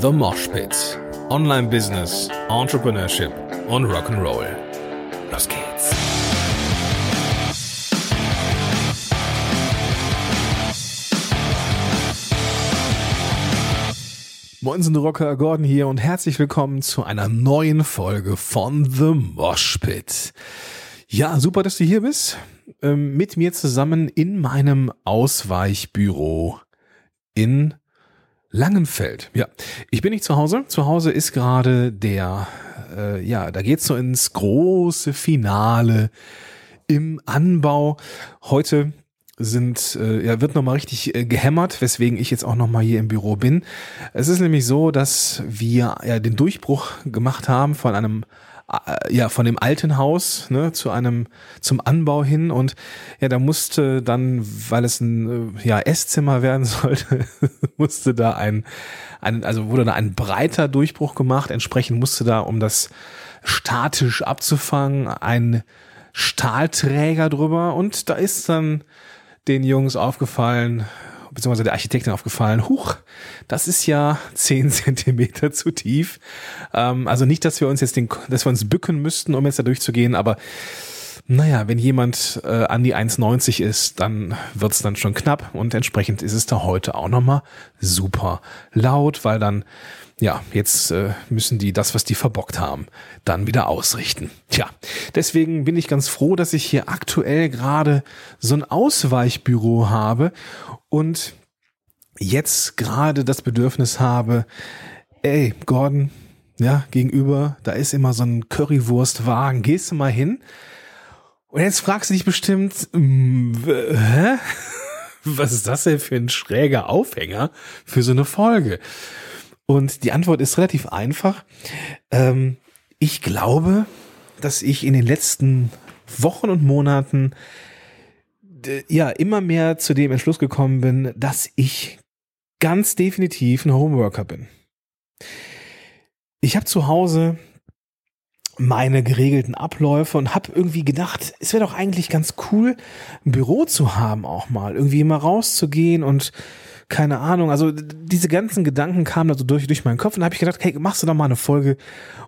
The Mosh Pit. Online Business, Entrepreneurship und Rock'n'Roll. Los geht's. Moin sind Rocker Gordon hier und herzlich willkommen zu einer neuen Folge von The Mosh Pit. Ja, super, dass du hier bist. Ähm, mit mir zusammen in meinem Ausweichbüro in Langenfeld. Ja, ich bin nicht zu Hause. Zu Hause ist gerade der, äh, ja, da geht's so ins große Finale im Anbau. Heute sind, äh, ja, wird nochmal richtig äh, gehämmert, weswegen ich jetzt auch nochmal hier im Büro bin. Es ist nämlich so, dass wir ja den Durchbruch gemacht haben von einem ja von dem alten Haus ne, zu einem zum Anbau hin und ja da musste dann weil es ein äh, ja Esszimmer werden sollte musste da ein, ein also wurde da ein breiter Durchbruch gemacht. Entsprechend musste da um das statisch abzufangen ein Stahlträger drüber und da ist dann den Jungs aufgefallen beziehungsweise der Architektin aufgefallen, huch, das ist ja zehn Zentimeter zu tief. Ähm, also nicht, dass wir uns jetzt den, dass wir uns bücken müssten, um jetzt da durchzugehen, aber naja, wenn jemand äh, an die 1,90 ist, dann wird's dann schon knapp und entsprechend ist es da heute auch nochmal super laut, weil dann, ja, jetzt äh, müssen die das, was die verbockt haben, dann wieder ausrichten. Tja, deswegen bin ich ganz froh, dass ich hier aktuell gerade so ein Ausweichbüro habe und jetzt gerade das Bedürfnis habe, ey, Gordon, ja, gegenüber, da ist immer so ein Currywurstwagen, gehst du mal hin? Und jetzt fragst du dich bestimmt, mm, hä? Was ist das denn für ein schräger Aufhänger für so eine Folge? Und die Antwort ist relativ einfach. Ähm, ich glaube, dass ich in den letzten Wochen und Monaten ja immer mehr zu dem Entschluss gekommen bin, dass ich ganz definitiv ein Homeworker bin. Ich habe zu Hause meine geregelten Abläufe und habe irgendwie gedacht, es wäre doch eigentlich ganz cool, ein Büro zu haben auch mal, irgendwie mal rauszugehen und keine Ahnung, also diese ganzen Gedanken kamen also durch, durch meinen Kopf und habe ich gedacht, hey, machst du doch mal eine Folge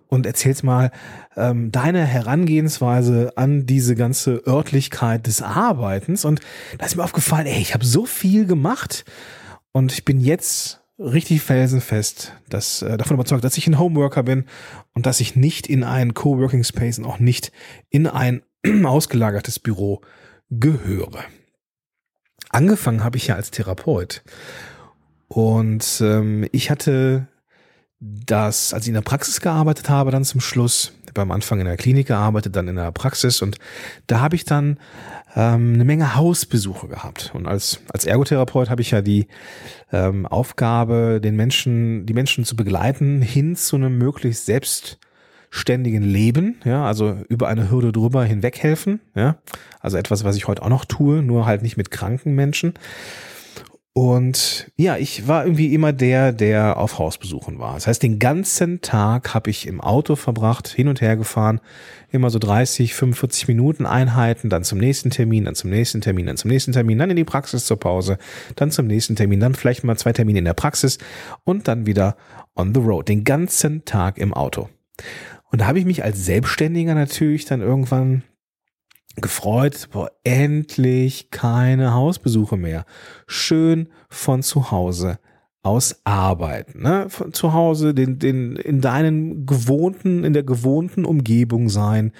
und erzählst mal ähm, deine Herangehensweise an diese ganze Örtlichkeit des Arbeitens. Und da ist mir aufgefallen, ey, ich habe so viel gemacht und ich bin jetzt richtig felsenfest dass, äh, davon überzeugt, dass ich ein Homeworker bin und dass ich nicht in einen Coworking Space und auch nicht in ein ausgelagertes Büro gehöre. Angefangen habe ich ja als Therapeut und ähm, ich hatte das, als ich in der Praxis gearbeitet habe, dann zum Schluss, beim Anfang in der Klinik gearbeitet, dann in der Praxis und da habe ich dann ähm, eine Menge Hausbesuche gehabt. Und als, als Ergotherapeut habe ich ja die ähm, Aufgabe, den Menschen, die Menschen zu begleiten hin zu einem möglichst selbstständigen Leben, ja, also über eine Hürde drüber hinweg helfen, ja. Also etwas, was ich heute auch noch tue, nur halt nicht mit kranken Menschen. Und ja, ich war irgendwie immer der, der auf Hausbesuchen war. Das heißt, den ganzen Tag habe ich im Auto verbracht, hin und her gefahren, immer so 30, 45 Minuten Einheiten, dann zum nächsten Termin, dann zum nächsten Termin, dann zum nächsten Termin, dann in die Praxis zur Pause, dann zum nächsten Termin, dann vielleicht mal zwei Termine in der Praxis und dann wieder on the road, den ganzen Tag im Auto. Und da habe ich mich als Selbstständiger natürlich dann irgendwann gefreut, boah, endlich keine Hausbesuche mehr. Schön von zu Hause aus arbeiten, ne? Von zu Hause, den, den, in deinen gewohnten, in der gewohnten Umgebung sein.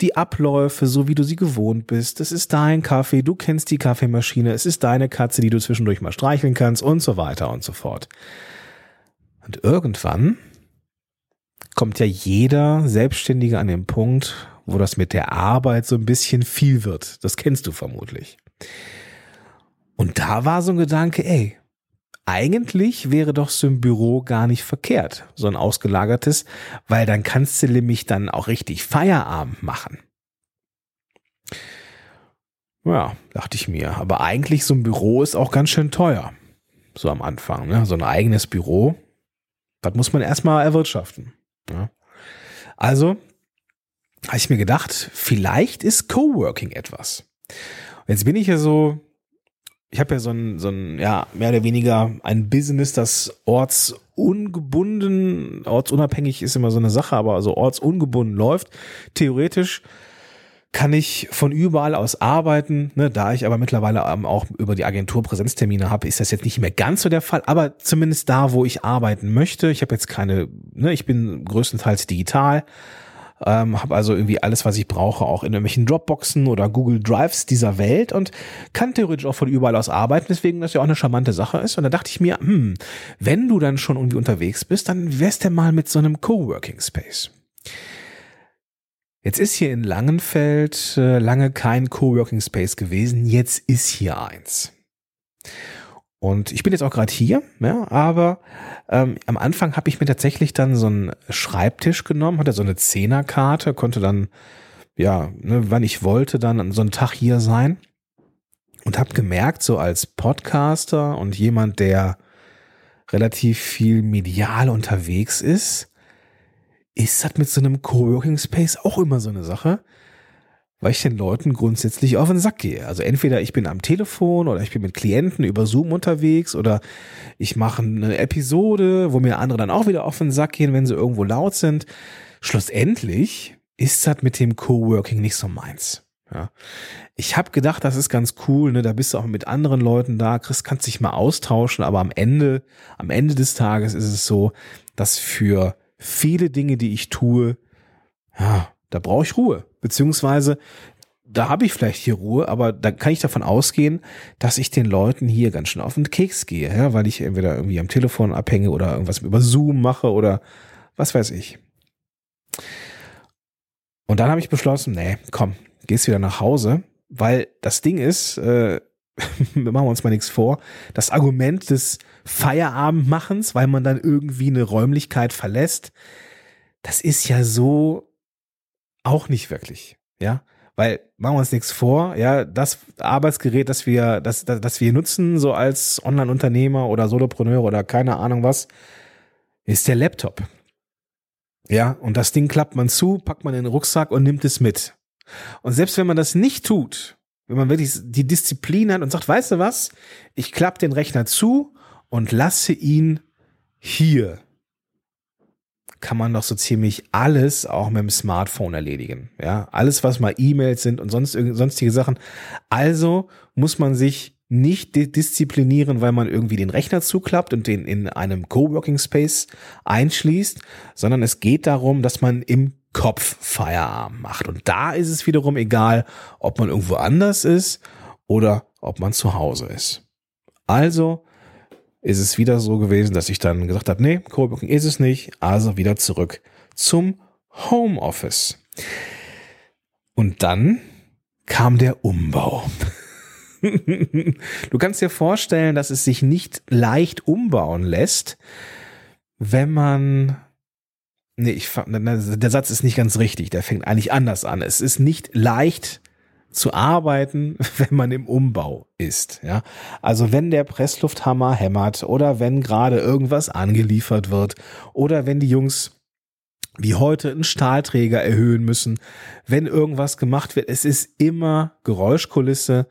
Die Abläufe, so wie du sie gewohnt bist. Es ist dein Kaffee, du kennst die Kaffeemaschine, es ist deine Katze, die du zwischendurch mal streicheln kannst und so weiter und so fort. Und irgendwann kommt ja jeder Selbstständige an den Punkt, wo das mit der Arbeit so ein bisschen viel wird. Das kennst du vermutlich. Und da war so ein Gedanke, ey, eigentlich wäre doch so ein Büro gar nicht verkehrt, so ein ausgelagertes, weil dann kannst du nämlich dann auch richtig Feierabend machen. Ja, dachte ich mir. Aber eigentlich so ein Büro ist auch ganz schön teuer. So am Anfang, ne? So ein eigenes Büro. Das muss man erstmal erwirtschaften. Ja. Also habe ich mir gedacht, vielleicht ist Coworking etwas. Jetzt bin ich ja so ich habe ja so ein, so ein, ja, mehr oder weniger ein Business, das ortsungebunden, ortsunabhängig ist immer so eine Sache, aber also ortsungebunden läuft. Theoretisch kann ich von überall aus arbeiten. Ne, da ich aber mittlerweile ähm, auch über die Agentur Präsenztermine habe, ist das jetzt nicht mehr ganz so der Fall, aber zumindest da, wo ich arbeiten möchte. Ich habe jetzt keine, ne, ich bin größtenteils digital, ähm, habe also irgendwie alles, was ich brauche, auch in irgendwelchen Dropboxen oder Google Drives dieser Welt und kann theoretisch auch von überall aus arbeiten, deswegen das ja auch eine charmante Sache ist. Und da dachte ich mir, hm, wenn du dann schon irgendwie unterwegs bist, dann wärst du mal mit so einem Coworking Space. Jetzt ist hier in Langenfeld äh, lange kein Coworking Space gewesen, jetzt ist hier eins. Und ich bin jetzt auch gerade hier, ja, aber ähm, am Anfang habe ich mir tatsächlich dann so einen Schreibtisch genommen, hatte so eine Zehnerkarte, konnte dann, ja, ne, wann ich wollte, dann an so einen Tag hier sein und habe gemerkt, so als Podcaster und jemand, der relativ viel medial unterwegs ist, ist das mit so einem Coworking Space auch immer so eine Sache weil ich den Leuten grundsätzlich auf den Sack gehe. Also entweder ich bin am Telefon oder ich bin mit Klienten über Zoom unterwegs oder ich mache eine Episode, wo mir andere dann auch wieder auf den Sack gehen, wenn sie irgendwo laut sind. Schlussendlich ist das mit dem Coworking nicht so meins. Ja. Ich habe gedacht, das ist ganz cool, ne? Da bist du auch mit anderen Leuten da, Chris kannst dich mal austauschen, aber am Ende, am Ende des Tages ist es so, dass für viele Dinge, die ich tue, ja, da brauche ich Ruhe. Beziehungsweise, da habe ich vielleicht hier Ruhe, aber da kann ich davon ausgehen, dass ich den Leuten hier ganz schön auf den Keks gehe, ja, weil ich entweder irgendwie am Telefon abhänge oder irgendwas über Zoom mache oder was weiß ich. Und dann habe ich beschlossen, nee, komm, gehst wieder nach Hause, weil das Ding ist, äh, wir machen uns mal nichts vor, das Argument des Feierabendmachens, weil man dann irgendwie eine Räumlichkeit verlässt, das ist ja so auch nicht wirklich, ja. Weil, machen wir uns nichts vor, ja, das Arbeitsgerät, das wir, das, das, das wir nutzen, so als Online-Unternehmer oder Solopreneur oder keine Ahnung was, ist der Laptop. Ja, und das Ding klappt man zu, packt man in den Rucksack und nimmt es mit. Und selbst wenn man das nicht tut, wenn man wirklich die Disziplin hat und sagt, weißt du was, ich klappe den Rechner zu und lasse ihn hier kann man doch so ziemlich alles auch mit dem Smartphone erledigen. Ja, alles, was mal E-Mails sind und sonst sonstige Sachen. Also muss man sich nicht disziplinieren, weil man irgendwie den Rechner zuklappt und den in einem Coworking Space einschließt, sondern es geht darum, dass man im Kopf Feierabend macht. Und da ist es wiederum egal, ob man irgendwo anders ist oder ob man zu Hause ist. Also ist es wieder so gewesen, dass ich dann gesagt habe, nee, Coworking ist es nicht, also wieder zurück zum Homeoffice. Und dann kam der Umbau. du kannst dir vorstellen, dass es sich nicht leicht umbauen lässt, wenn man Nee, ich, der Satz ist nicht ganz richtig. Der fängt eigentlich anders an. Es ist nicht leicht zu arbeiten, wenn man im Umbau ist. Ja, also wenn der Presslufthammer hämmert oder wenn gerade irgendwas angeliefert wird oder wenn die Jungs wie heute einen Stahlträger erhöhen müssen, wenn irgendwas gemacht wird, es ist immer Geräuschkulisse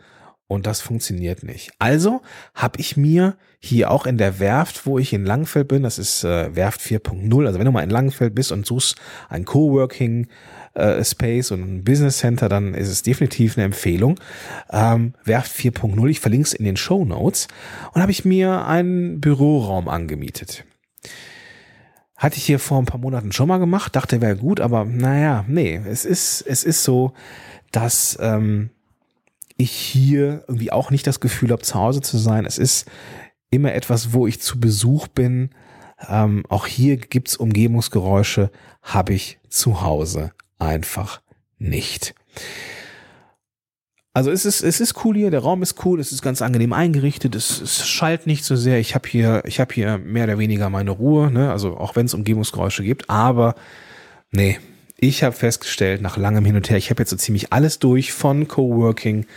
und das funktioniert nicht. Also habe ich mir hier auch in der Werft, wo ich in Langfeld bin, das ist äh, Werft 4.0, also wenn du mal in Langfeld bist und suchst ein Coworking äh, Space und ein Business Center, dann ist es definitiv eine Empfehlung. Ähm, Werft 4.0, ich verlinke es in den Show Notes und habe ich mir einen Büroraum angemietet. Hatte ich hier vor ein paar Monaten schon mal gemacht, dachte wäre gut, aber naja, nee, es ist, es ist so, dass ähm, ich hier irgendwie auch nicht das Gefühl habe, zu Hause zu sein. Es ist immer etwas, wo ich zu Besuch bin. Ähm, auch hier gibt's Umgebungsgeräusche, habe ich zu Hause einfach nicht. Also es ist, es ist cool hier, der Raum ist cool, es ist ganz angenehm eingerichtet, es, es schallt nicht so sehr. Ich habe hier, habe hier mehr oder weniger meine Ruhe, ne? also auch wenn es Umgebungsgeräusche gibt, aber nee, ich habe festgestellt, nach langem Hin und Her, ich habe jetzt so ziemlich alles durch, von Coworking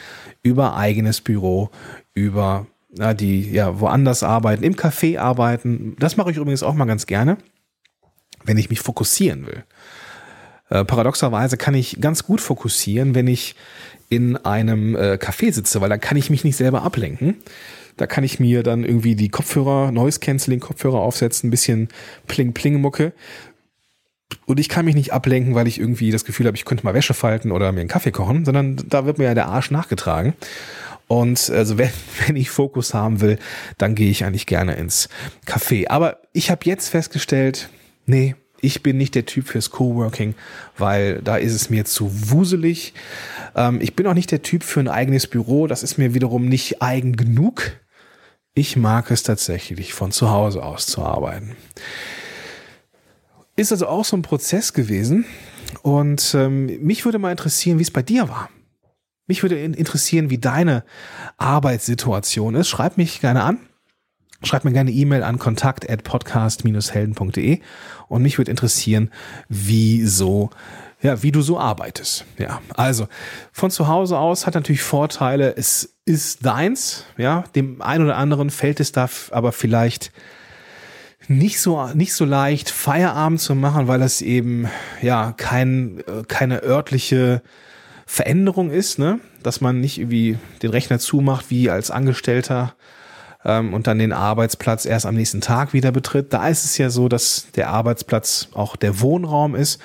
über eigenes Büro, über na, die ja woanders arbeiten, im Café arbeiten. Das mache ich übrigens auch mal ganz gerne, wenn ich mich fokussieren will. Äh, paradoxerweise kann ich ganz gut fokussieren, wenn ich in einem äh, Café sitze, weil da kann ich mich nicht selber ablenken. Da kann ich mir dann irgendwie die Kopfhörer, Noise Cancelling Kopfhörer aufsetzen, ein bisschen Pling Pling Mucke. Und ich kann mich nicht ablenken, weil ich irgendwie das Gefühl habe, ich könnte mal Wäsche falten oder mir einen Kaffee kochen, sondern da wird mir ja der Arsch nachgetragen. Und also wenn, wenn ich Fokus haben will, dann gehe ich eigentlich gerne ins Café. Aber ich habe jetzt festgestellt, nee, ich bin nicht der Typ fürs Coworking, weil da ist es mir zu wuselig. Ähm, ich bin auch nicht der Typ für ein eigenes Büro. Das ist mir wiederum nicht eigen genug. Ich mag es tatsächlich, von zu Hause aus zu arbeiten. Ist also auch so ein Prozess gewesen. Und ähm, mich würde mal interessieren, wie es bei dir war. Mich würde interessieren, wie deine Arbeitssituation ist. Schreib mich gerne an. Schreib mir gerne E-Mail an kontakt at podcast-helden.de und mich würde interessieren, wie so ja, wie du so arbeitest. Ja, also von zu Hause aus hat natürlich Vorteile. Es ist deins. Ja, dem einen oder anderen fällt es da aber vielleicht nicht so nicht so leicht Feierabend zu machen, weil es eben ja kein keine örtliche Veränderung ist, ne, dass man nicht irgendwie den Rechner zumacht wie als Angestellter ähm, und dann den Arbeitsplatz erst am nächsten Tag wieder betritt. Da ist es ja so, dass der Arbeitsplatz auch der Wohnraum ist.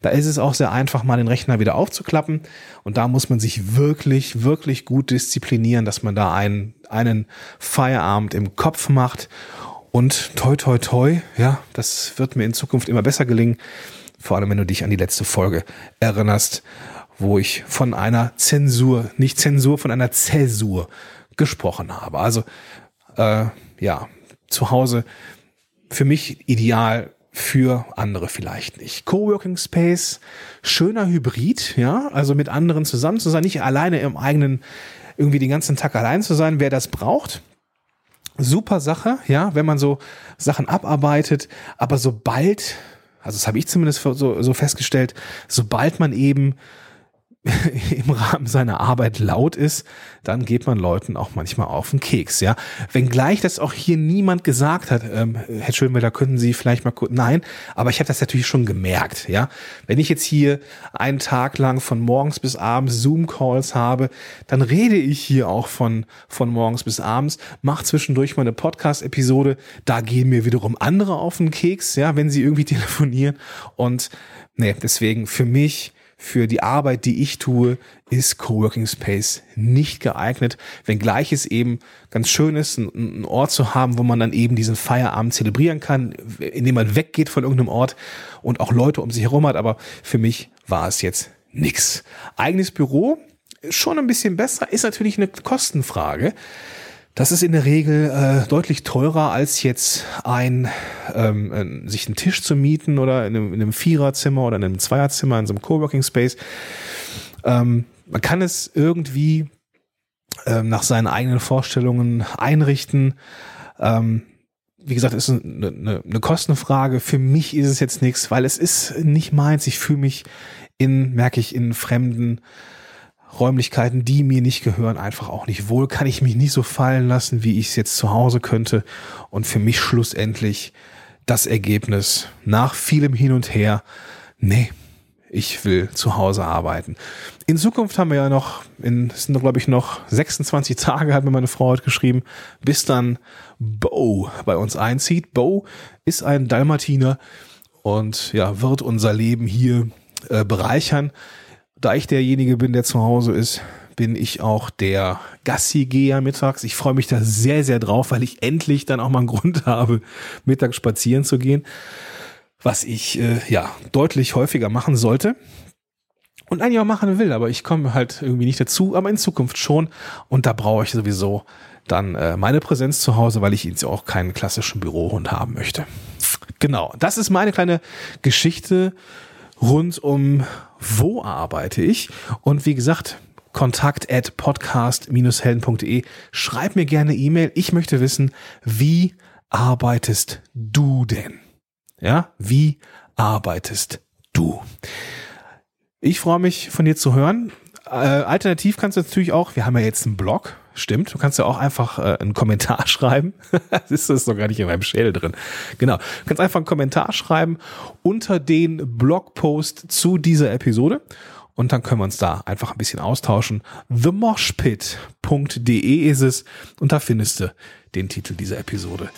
Da ist es auch sehr einfach, mal den Rechner wieder aufzuklappen. Und da muss man sich wirklich, wirklich gut disziplinieren, dass man da einen, einen Feierabend im Kopf macht. Und toi, toi, toi, ja, das wird mir in Zukunft immer besser gelingen. Vor allem, wenn du dich an die letzte Folge erinnerst, wo ich von einer Zensur, nicht Zensur, von einer Zäsur gesprochen habe. Also äh, ja, zu Hause für mich ideal, für andere vielleicht nicht. Coworking Space, schöner Hybrid, ja, also mit anderen zusammen zu sein, nicht alleine im eigenen, irgendwie den ganzen Tag allein zu sein, wer das braucht. Super Sache, ja, wenn man so Sachen abarbeitet, aber sobald, also das habe ich zumindest so, so festgestellt, sobald man eben im Rahmen seiner Arbeit laut ist, dann geht man Leuten auch manchmal auf den Keks, ja. Wenngleich das auch hier niemand gesagt hat, ähm, Herr Schönwälder, könnten Sie vielleicht mal kurz, nein, aber ich habe das natürlich schon gemerkt, ja. Wenn ich jetzt hier einen Tag lang von morgens bis abends Zoom-Calls habe, dann rede ich hier auch von, von morgens bis abends, mache zwischendurch mal eine Podcast-Episode, da gehen mir wiederum andere auf den Keks, ja, wenn sie irgendwie telefonieren und nee, deswegen für mich für die Arbeit, die ich tue, ist Coworking Space nicht geeignet, wenngleich es eben ganz schön ist, einen Ort zu haben, wo man dann eben diesen Feierabend zelebrieren kann, indem man weggeht von irgendeinem Ort und auch Leute um sich herum hat, aber für mich war es jetzt nix. Eigenes Büro, schon ein bisschen besser, ist natürlich eine Kostenfrage. Das ist in der Regel äh, deutlich teurer als jetzt ein ähm, sich einen Tisch zu mieten oder in einem, in einem Viererzimmer oder in einem Zweierzimmer in so einem Coworking Space. Ähm, man kann es irgendwie ähm, nach seinen eigenen Vorstellungen einrichten. Ähm, wie gesagt, ist eine, eine, eine Kostenfrage. Für mich ist es jetzt nichts, weil es ist nicht meins. Ich fühle mich in, merke ich, in fremden Räumlichkeiten, die mir nicht gehören, einfach auch nicht wohl. Kann ich mich nicht so fallen lassen, wie ich es jetzt zu Hause könnte. Und für mich schlussendlich das Ergebnis nach vielem Hin und Her, nee, ich will zu Hause arbeiten. In Zukunft haben wir ja noch, in, sind glaube ich noch 26 Tage, hat mir meine Frau heute geschrieben, bis dann Bo bei uns einzieht. Bo ist ein Dalmatiner und ja, wird unser Leben hier äh, bereichern da ich derjenige bin, der zu Hause ist, bin ich auch der Gassi-Geher mittags. Ich freue mich da sehr, sehr drauf, weil ich endlich dann auch mal einen Grund habe, mittags spazieren zu gehen, was ich äh, ja deutlich häufiger machen sollte und eigentlich auch machen will, aber ich komme halt irgendwie nicht dazu, aber in Zukunft schon und da brauche ich sowieso dann äh, meine Präsenz zu Hause, weil ich jetzt auch keinen klassischen Bürohund haben möchte. Genau, das ist meine kleine Geschichte rund um wo arbeite ich. Und wie gesagt, kontakt at podcast-helden.de. Schreib mir gerne E-Mail. Ich möchte wissen, wie arbeitest du denn? Ja, wie arbeitest du? Ich freue mich von dir zu hören. Äh, alternativ kannst du natürlich auch, wir haben ja jetzt einen Blog, Stimmt, du kannst ja auch einfach äh, einen Kommentar schreiben. das ist doch gar nicht in meinem Schädel drin. Genau. Du kannst einfach einen Kommentar schreiben unter den Blogpost zu dieser Episode. Und dann können wir uns da einfach ein bisschen austauschen. themoshpit.de ist es. Und da findest du den Titel dieser Episode.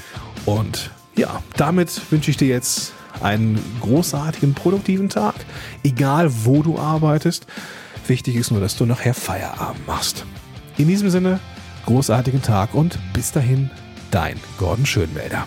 Und ja, damit wünsche ich dir jetzt einen großartigen, produktiven Tag. Egal, wo du arbeitest. Wichtig ist nur, dass du nachher Feierabend machst. In diesem Sinne, großartigen Tag und bis dahin, dein Gordon Schönwälder.